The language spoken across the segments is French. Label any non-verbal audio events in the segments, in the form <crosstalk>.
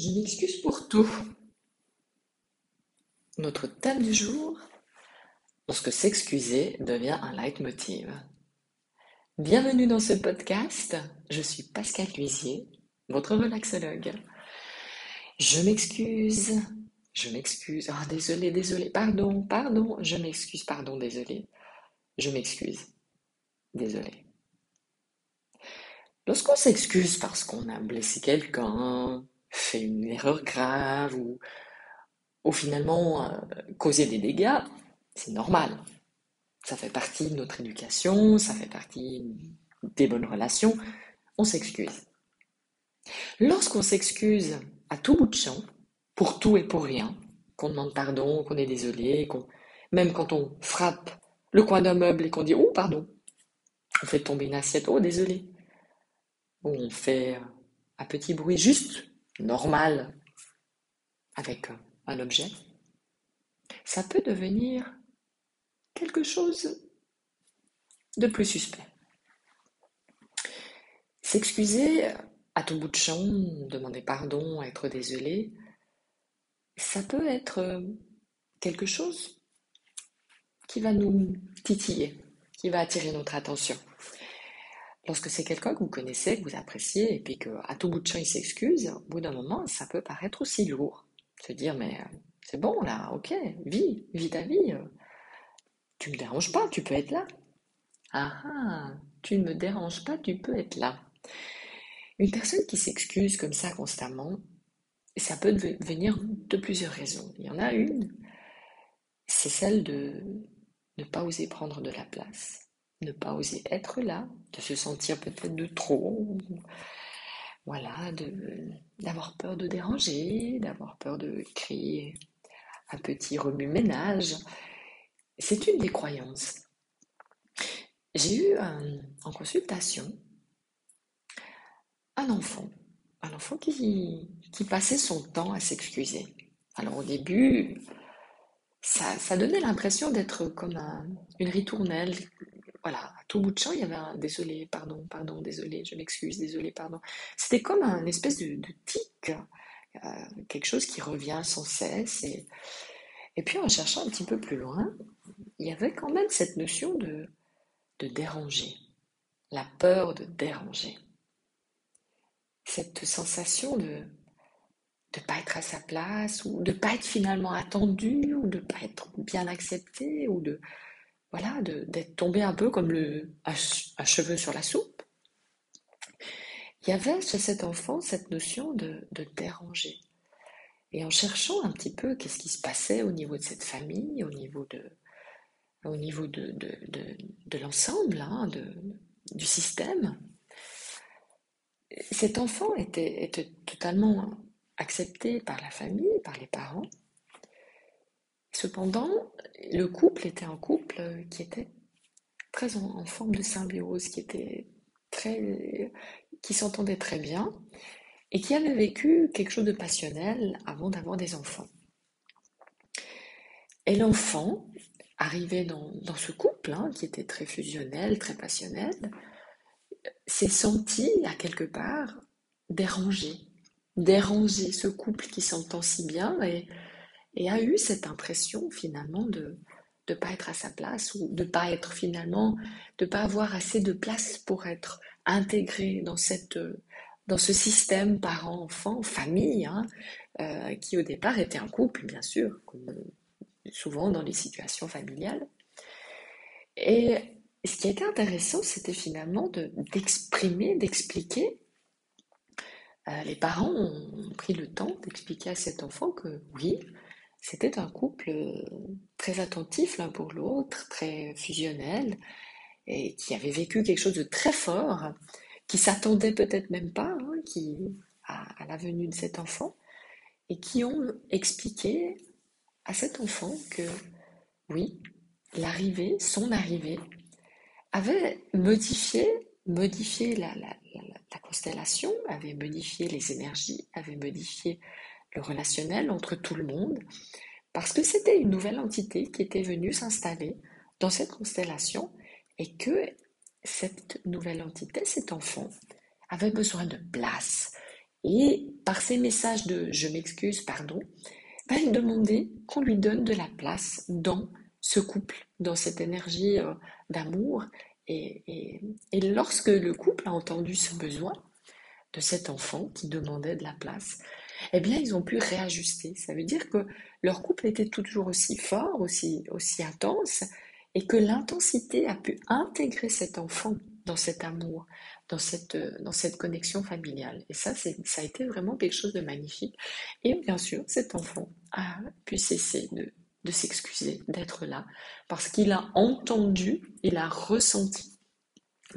Je m'excuse pour tout. Notre thème du jour, lorsque s'excuser devient un leitmotiv. Bienvenue dans ce podcast, je suis Pascal Cuisier, votre relaxologue. Je m'excuse, je m'excuse, ah désolé, désolé, pardon, pardon, je m'excuse, pardon, désolé, je m'excuse, désolé. Lorsqu'on s'excuse parce qu'on a blessé quelqu'un, fait une erreur grave ou, finalement euh, causé des dégâts, c'est normal. Ça fait partie de notre éducation, ça fait partie des bonnes relations. On s'excuse. Lorsqu'on s'excuse à tout bout de champ, pour tout et pour rien, qu'on demande pardon, qu'on est désolé, qu'on même quand on frappe le coin d'un meuble et qu'on dit oh pardon, on fait tomber une assiette, oh désolé, ou on fait un petit bruit juste normal avec un objet, ça peut devenir quelque chose de plus suspect. S'excuser à tout bout de champ, demander pardon, être désolé, ça peut être quelque chose qui va nous titiller, qui va attirer notre attention. Lorsque c'est quelqu'un que vous connaissez, que vous appréciez, et puis qu'à tout bout de champ il s'excuse, au bout d'un moment, ça peut paraître aussi lourd. Se dire, mais euh, c'est bon là, ok, vis, vis ta vie. Euh. Tu me déranges pas, tu peux être là. Ah ah, tu ne me déranges pas, tu peux être là. Une personne qui s'excuse comme ça constamment, ça peut venir de plusieurs raisons. Il y en a une, c'est celle de ne pas oser prendre de la place ne pas oser être là, de se sentir peut-être de trop, voilà, d'avoir peur de déranger, d'avoir peur de créer un petit remue-ménage. C'est une des croyances. J'ai eu en consultation un enfant, un enfant qui, qui passait son temps à s'excuser. Alors au début, ça, ça donnait l'impression d'être comme une ritournelle, voilà, à tout bout de champ, il y avait un désolé, pardon, pardon, désolé, je m'excuse, désolé, pardon. C'était comme un espèce de, tic, euh, quelque chose qui revient sans cesse. Et, et puis en cherchant un petit peu plus loin, il y avait quand même cette notion de, de déranger, la peur de déranger. Cette sensation de ne pas être à sa place, ou de pas être finalement attendu, ou de pas être bien accepté, ou de d'être tombé un peu comme le, à, cheveux sur la soupe. Il y avait chez cet enfant cette notion de, déranger. Et en cherchant un petit peu qu'est-ce qui se passait au niveau de cette famille, au niveau de, l'ensemble, hein, du système, cet enfant était totalement accepté par la famille, par les parents, Cependant, le couple était un couple qui était très en, forme de symbiose, qui s'entendait très bien et qui avait vécu quelque chose de passionnel avant d'avoir des enfants. Et l'enfant, arrivé dans, ce couple, hein, qui était très fusionnel, très passionnel, s'est senti à quelque part dérangé, dérangé, ce couple qui s'entend si bien et et a eu cette impression finalement de ne pas être à sa place ou de pas être finalement, de pas avoir assez de place pour être intégré dans cette dans ce système parent-enfant, famille, hein, euh, qui au départ était un couple, bien sûr, souvent dans les situations familiales. Et ce qui était intéressant, c'était finalement d'exprimer, d'expliquer. Euh, les parents ont pris le temps d'expliquer à cet enfant que oui, c'était un couple euh, très attentif l'un pour l'autre, très fusionnel, et qui avait vécu quelque chose de très fort, qui s'attendait peut-être même pas hein, qui, à, la venue de cet enfant, et qui ont expliqué à cet enfant que oui, l'arrivée, son arrivée, avait modifié, modifié la, la constellation, avait modifié les énergies, avait modifié le relationnel entre tout le monde, parce que c'était une nouvelle entité qui était venue s'installer dans cette constellation et que cette nouvelle entité, cet enfant, avait besoin de place Et par ces messages de je m'excuse, pardon, va il demander qu'on lui donne de la place dans ce couple, dans cette énergie euh, d'amour. Et, lorsque le couple a entendu ce besoin de cet enfant qui demandait de la place, eh bien, ils ont pu réajuster. Ça veut dire que leur couple était toujours aussi fort, aussi, intense, et que l'intensité a pu intégrer cet enfant dans cet amour, dans cette, connexion familiale. Et ça, c'est, ça a été vraiment quelque chose de magnifique. Et bien sûr, cet enfant a pu cesser de s'excuser, d'être là, parce qu'il a entendu, il a ressenti.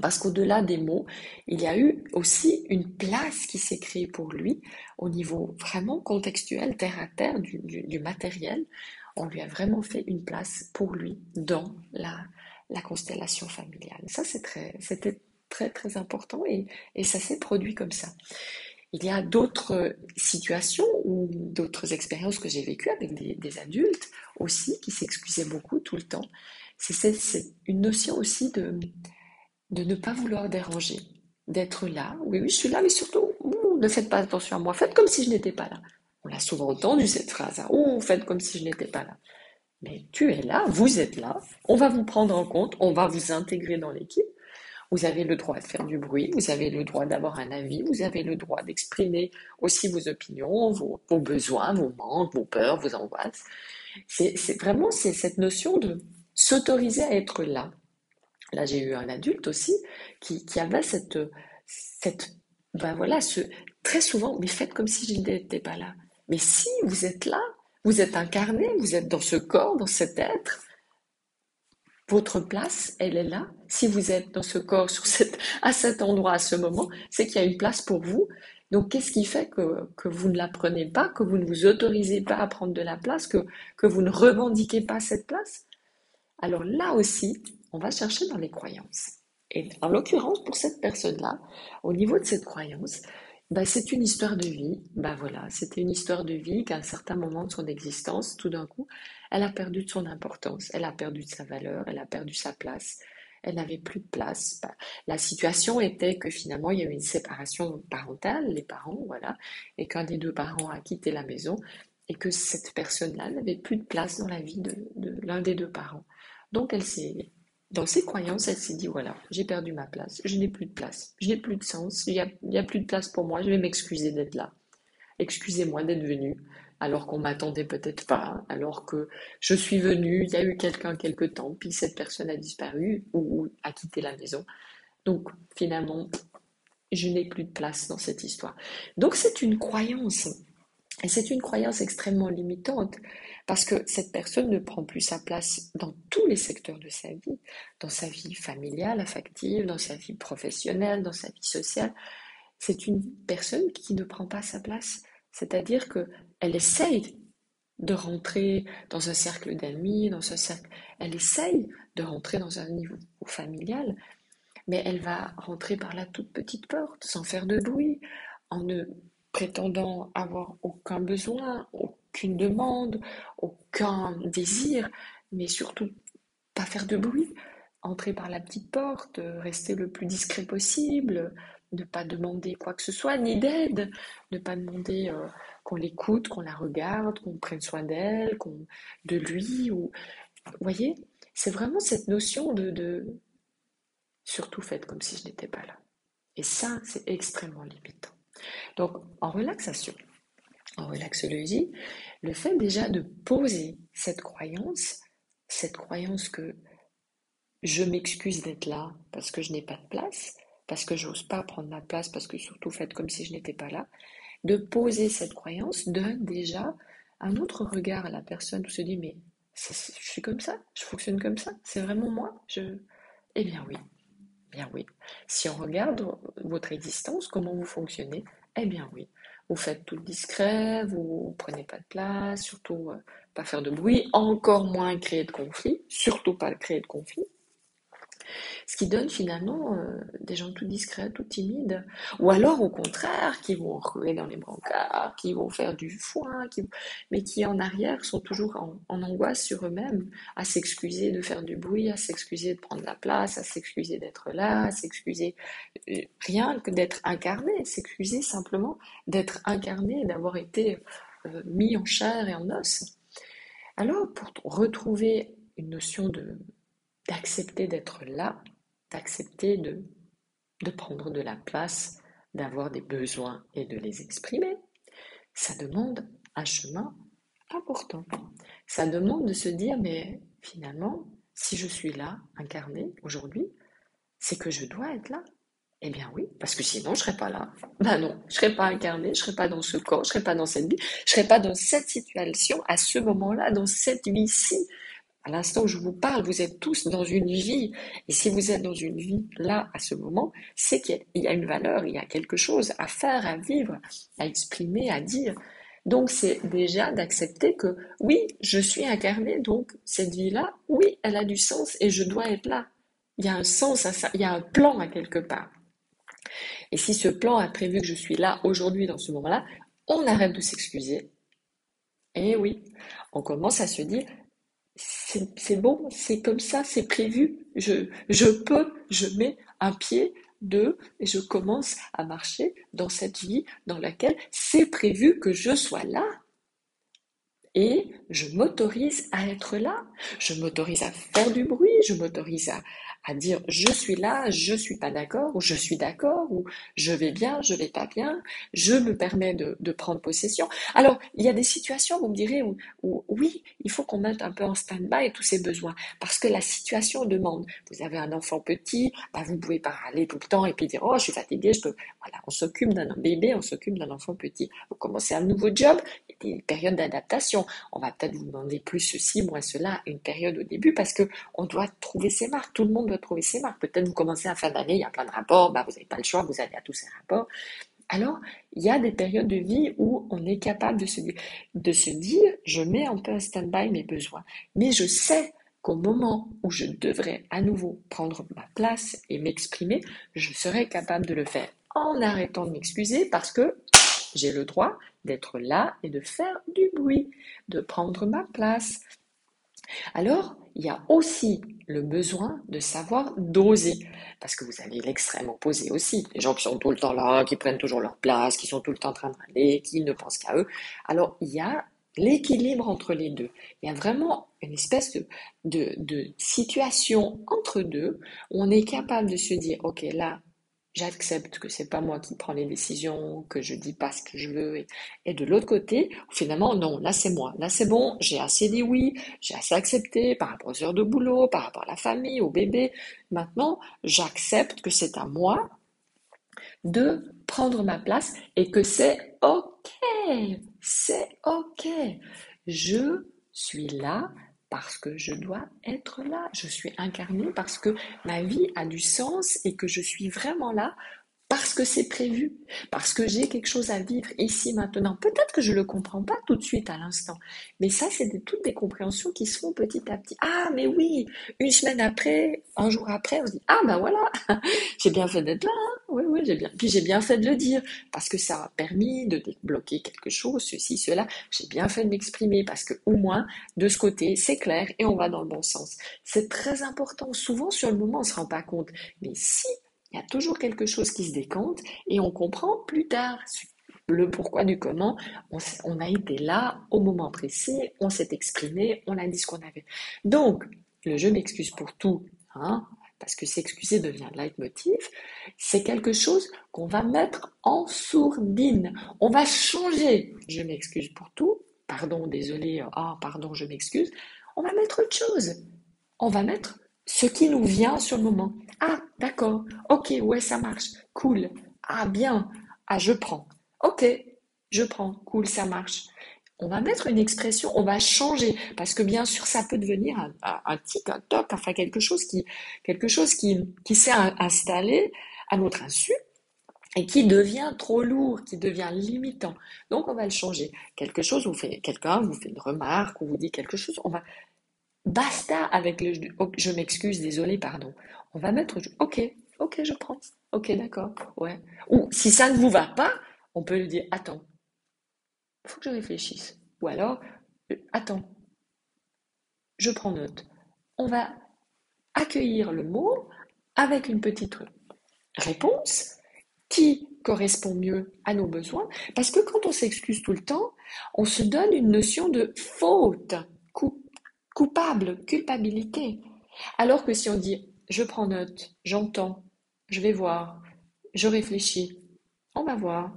Parce qu'au-delà des mots, il y a eu aussi une place qui s'est créée pour lui au niveau vraiment contextuel, terre à terre, du, matériel. On lui a vraiment fait une place pour lui dans la, la constellation familiale. Ça, c'était très, très important et ça s'est produit comme ça. Il y a d'autres situations ou d'autres expériences que j'ai vécues avec des, adultes aussi qui s'excusaient beaucoup tout le temps. C'est une notion aussi de, de ne pas vouloir déranger, d'être là. Oui, oui, je suis là, mais surtout, ne faites pas attention à moi, faites comme si je n'étais pas là. On l'a souvent entendu cette phrase, hein. faites comme si je n'étais pas là. Mais tu es là, vous êtes là, on va vous prendre en compte, on va vous intégrer dans l'équipe, vous avez le droit de faire du bruit, vous avez le droit d'avoir un avis, vous avez le droit d'exprimer aussi vos opinions, vos, besoins, vos manques, vos peurs, vos angoisses. C'est vraiment cette notion de s'autoriser à être là. Là, j'ai eu un adulte aussi qui, avait cette, cette, ben voilà, ce, très souvent, mais faites comme si je n'étais pas là. Mais si vous êtes là, vous êtes incarné, vous êtes dans ce corps, dans cet être, votre place, elle est là. Si vous êtes dans ce corps, sur cette, à cet endroit, à ce moment, c'est qu'il y a une place pour vous. Donc, qu'est-ce qui fait que, que, vous ne la prenez pas, que vous ne vous autorisez pas à prendre de la place, que, que vous ne revendiquez pas cette place? Alors là aussi, on va chercher dans les croyances. Et en l'occurrence, pour cette personne-là, au niveau de cette croyance, bah, c'est une histoire de vie. Bah voilà, c'était une histoire de vie qu'à un certain moment de son existence, tout d'un coup, elle a perdu de son importance, elle a perdu de sa valeur, elle a perdu sa place, elle n'avait plus de place. Bah, la situation était que finalement, il y avait une séparation parentale, les parents, voilà, et qu'un des deux parents a quitté la maison et que cette personne-là n'avait plus de place dans la vie de, de l'un des deux parents. Donc elle s'est dans ses croyances, elle s'est dit, voilà, j'ai perdu ma place, je n'ai plus de place, je n'ai plus de sens, il n'y a, a, plus de place pour moi, je vais m'excuser d'être là. Excusez-moi d'être venu, alors qu'on m'attendait peut-être pas, alors que je suis venu, il y a eu quelqu'un quelque temps, puis cette personne a disparu ou, ou a quitté la maison. Donc finalement, je n'ai plus de place dans cette histoire. Donc c'est une croyance. Et c'est une croyance extrêmement limitante parce que cette personne ne prend plus sa place dans tous les secteurs de sa vie, dans sa vie familiale, affective, dans sa vie professionnelle, dans sa vie sociale. C'est une personne qui ne prend pas sa place, c'est-à-dire qu'elle essaye de rentrer dans un cercle d'amis, dans un cercle, elle essaye de rentrer dans un niveau familial, mais elle va rentrer par la toute petite porte, sans faire de bruit, en ne prétendant avoir aucun besoin, aucune demande, aucun désir, mais surtout pas faire de bruit, entrer par la petite porte, rester le plus discret possible, ne pas demander quoi que ce soit, ni d'aide, ne pas demander euh, qu'on l'écoute, qu'on la regarde, qu'on prenne soin d'elle, qu'on de lui, ou vous voyez, c'est vraiment cette notion de, de surtout faites comme si je n'étais pas là. Et ça, c'est extrêmement limitant. Donc, en relaxation, en relaxologie, le fait déjà de poser cette croyance, cette croyance que je m'excuse d'être là parce que je n'ai pas de place, parce que j'ose pas prendre ma place, parce que surtout faites comme si je n'étais pas là, de poser cette croyance donne déjà un autre regard à la personne où se dit mais je suis comme ça, je fonctionne comme ça, c'est vraiment moi, je eh bien oui, bien oui. Si on regarde votre existence, comment vous fonctionnez, eh bien oui. Vous faites tout discret, vous prenez pas de place, surtout euh, pas faire de bruit, encore moins créer de conflit, surtout pas créer de conflit. Ce qui donne finalement euh, des gens tout discrets, tout timides, ou alors au contraire, qui vont ruer dans les brancards, qui vont faire du foin, mais qui en arrière sont toujours en, en angoisse sur eux-mêmes, à s'excuser de faire du bruit, à s'excuser de prendre la place, à s'excuser d'être là, à s'excuser euh, rien que d'être incarné, s'excuser simplement d'être incarné, d'avoir été euh, mis en chair et en os. Alors, pour retrouver une notion de d'accepter d'être là, d'accepter de, de prendre de la place, d'avoir des besoins et de les exprimer, ça demande un chemin important. Ça demande de se dire, mais finalement, si je suis là, incarné aujourd'hui, c'est que je dois être là. Eh bien oui, parce que sinon je serais pas là. Ben non, je serais pas incarné, je serais pas dans ce corps, je serais pas dans cette vie, je serais pas dans cette situation à ce moment-là, dans cette vie-ci. À l'instant où je vous parle, vous êtes tous dans une vie. Et si vous êtes dans une vie là, à ce moment, c'est qu'il y a une valeur, il y a quelque chose à faire, à vivre, à exprimer, à dire. Donc c'est déjà d'accepter que oui, je suis incarné, donc cette vie-là, oui, elle a du sens et je dois être là. Il y a un sens à ça, il y a un plan à quelque part. Et si ce plan a prévu que je suis là aujourd'hui dans ce moment-là, on arrête de s'excuser. Et oui, on commence à se dire, c'est bon, c'est comme ça, c'est prévu. Je, je peux, je mets un pied, deux, et je commence à marcher dans cette vie dans laquelle c'est prévu que je sois là. Et je m'autorise à être là, je m'autorise à faire du bruit, je m'autorise à, à dire je suis là, je suis pas d'accord, ou je suis d'accord, ou je vais bien, je vais pas bien, je me permets de, prendre possession. Alors, il y a des situations, vous me direz, où, oui, il faut qu'on mette un peu en stand-by tous ces besoins, parce que la situation demande. Vous avez un enfant petit, bah, vous pouvez pas râler tout le temps et puis dire oh je suis fatigué, je peux. Voilà, on s'occupe d'un bébé, on s'occupe d'un enfant petit. Vous commencez un nouveau job, il y a des périodes d'adaptation. On va peut-être vous demander plus ceci, moins cela, une période au début, parce que on doit trouver ses marques. Tout le monde ses marques. Peut-être vous commencez à fin d'année, il y a plein de rapports, bah, vous n'avez pas le choix, vous allez à tous ces rapports. Alors, il y a des périodes de vie où on est capable de se, de se dire, je mets un peu en stand-by mes besoins, mais je sais qu'au moment où je devrais à nouveau prendre ma place et m'exprimer, je serai capable de le faire en arrêtant de m'excuser parce que j'ai le droit d'être là et de faire du bruit, de prendre ma place. Alors, il y a aussi le besoin de savoir doser. Parce que vous avez l'extrême opposé aussi. Les gens qui sont tout le temps là, qui prennent toujours leur place, qui sont tout le temps en train de râler, qui ne pensent qu'à eux. Alors, il y a l'équilibre entre les deux. Il y a vraiment une espèce de, de, de situation entre deux où on est capable de se dire, OK, là, j'accepte que c'est pas moi qui prends les décisions, que je dis pas ce que je veux. Et, de l'autre côté, finalement, non, là c'est moi. Là c'est bon, j'ai assez dit oui, j'ai assez accepté par rapport aux heures de boulot, par rapport à la famille, au bébé. Maintenant, j'accepte que c'est à moi de prendre ma place et que c'est ok. C'est ok. Je suis là parce que je dois être là. Je suis incarnée parce que ma vie a du sens et que je suis vraiment là parce que c'est prévu, parce que j'ai quelque chose à vivre ici maintenant. Peut-être que je ne le comprends pas tout de suite à l'instant, mais ça, c'est toutes des compréhensions qui se font petit à petit. Ah, mais oui, une semaine après, un jour après, on se dit, ah ben voilà, <laughs> j'ai bien fait d'être là, hein. Oui, oui, j'ai bien. Puis j'ai bien fait de le dire, parce que ça a permis de débloquer quelque chose, ceci, cela. J'ai bien fait de m'exprimer, parce que au moins, de ce côté, c'est clair et on va dans le bon sens. C'est très important. Souvent, sur le moment, on ne se rend pas compte. Mais si il y a toujours quelque chose qui se décompte et on comprend plus tard le pourquoi du comment. On, a été là au moment précis, on s'est exprimé, on a dit ce qu'on avait. Donc, le je m'excuse pour tout, hein, parce que s'excuser devient leitmotiv, c'est quelque chose qu'on va mettre en sourdine. On va changer je m'excuse pour tout, pardon, désolé, ah, pardon, je m'excuse. On va mettre autre chose. On va mettre ce qui nous vient sur le moment. Ah, d'accord. Ok, ouais, ça marche. Cool. Ah, bien. Ah, je prends. Ok, je prends. Cool, ça marche. On va mettre une expression, on va changer, parce que bien sûr, ça peut devenir un, tic, un toc, enfin quelque chose qui, s'est installé à notre insu et qui devient trop lourd, qui devient limitant. Donc, on va le changer. Quelque chose, vous fait, quelqu'un vous fait une remarque ou vous dit quelque chose, on va Basta avec le je m'excuse, désolé, pardon. On va mettre ok, ok, je prends. Ok, d'accord. Ou si ça ne vous va pas, on peut lui dire attends, faut que je réfléchisse. Ou alors, euh, attends, je prends note. On va accueillir le mot avec une petite réponse qui correspond mieux à nos besoins. Parce que quand on s'excuse tout le temps, on se donne une notion de faute, coupable, culpabilité. Alors que si on dit je prends note, j'entends, je vais voir, je réfléchis, on va voir.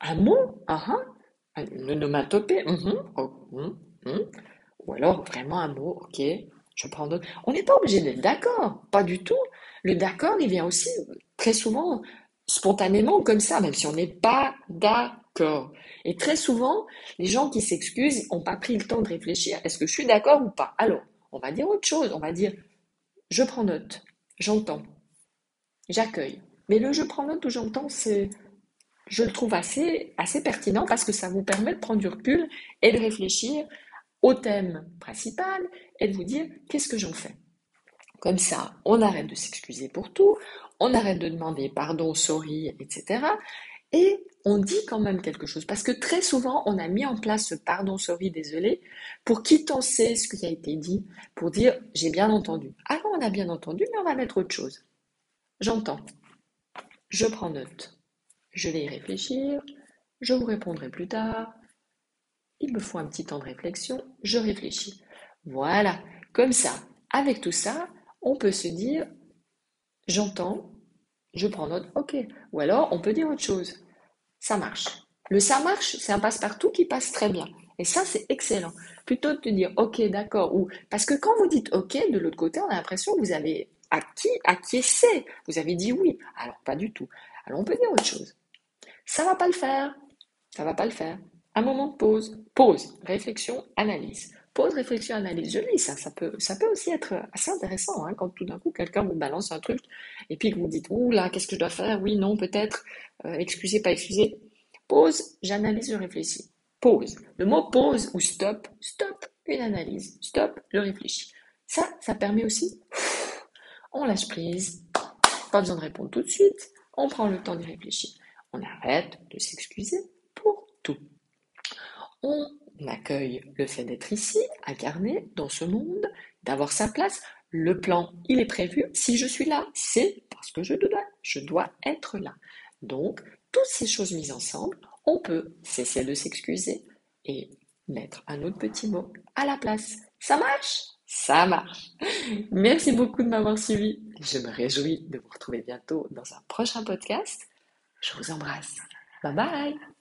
Un mot, uh une onomatopée, mm-hmm. oh, mm, mm. ou alors vraiment un mot, ok, je prends note. On n'est pas obligé d'être d'accord, pas du tout. Le d'accord, il vient aussi très souvent spontanément comme ça, même si on n'est pas d'accord. Et très souvent, les gens qui s'excusent n'ont pas pris le temps de réfléchir. Est-ce que je suis d'accord ou pas? Alors, on va dire autre chose. On va dire, je prends note, j'entends, j'accueille. Mais le je prends note ou j'entends, c'est, je le trouve assez, pertinent parce que ça vous permet de prendre du recul et de réfléchir au thème principal et de vous dire qu'est-ce que j'en fais? Comme ça, on arrête de s'excuser pour tout, on arrête de demander pardon, sorry, etc. Et on dit quand même quelque chose. Parce que très souvent, on a mis en place ce pardon, sorry, désolé, pour sait ce qui a été dit, pour dire j'ai bien entendu. Alors on a bien entendu, mais on va mettre autre chose. J'entends. Je prends note. Je vais y réfléchir. Je vous répondrai plus tard. Il me faut un petit temps de réflexion. Je réfléchis. Voilà. Comme ça, avec tout ça, on peut se dire j'entends, je prends note, ok. Ou alors, on peut dire autre chose. Ça marche. Le ça marche, c'est un passe-partout qui passe très bien. Et ça, c'est excellent. Plutôt de te dire, ok, d'accord, ou parce que quand vous dites ok, de l'autre côté, on a l'impression que vous avez acquis, acquiescé. Vous avez dit oui. Alors, pas du tout. Alors, on peut dire autre chose. Ça va pas le faire. Ça va pas le faire. Un moment de pause. Pause. Réflexion, analyse pause, réflexion, analyse. Je lis ça. Ça peut, aussi être assez intéressant hein, quand tout d'un coup quelqu'un vous balance un truc et puis que vous dites Ouh là, qu'est-ce que je dois faire? Oui, non, peut-être. Euh, excusez, pas excusez. Pause, j'analyse, je réfléchis. Pause. Le mot pause ou stop, stop, une analyse. Stop, je réfléchis. Ça, ça permet aussi. On lâche prise. Pas besoin de répondre tout de suite. On prend le temps d'y réfléchir. On arrête de s'excuser pour tout. On accueille le fait d'être ici, incarné dans ce monde, d'avoir sa place. Le plan, il est prévu. Si je suis là, c'est parce que je dois, je dois être là. Donc, toutes ces choses mises ensemble, on peut cesser de s'excuser et mettre un autre petit mot à la place. Ça marche? Ça marche. Merci beaucoup de m'avoir suivi. Je me réjouis de vous retrouver bientôt dans un prochain podcast. Je vous embrasse. Bye bye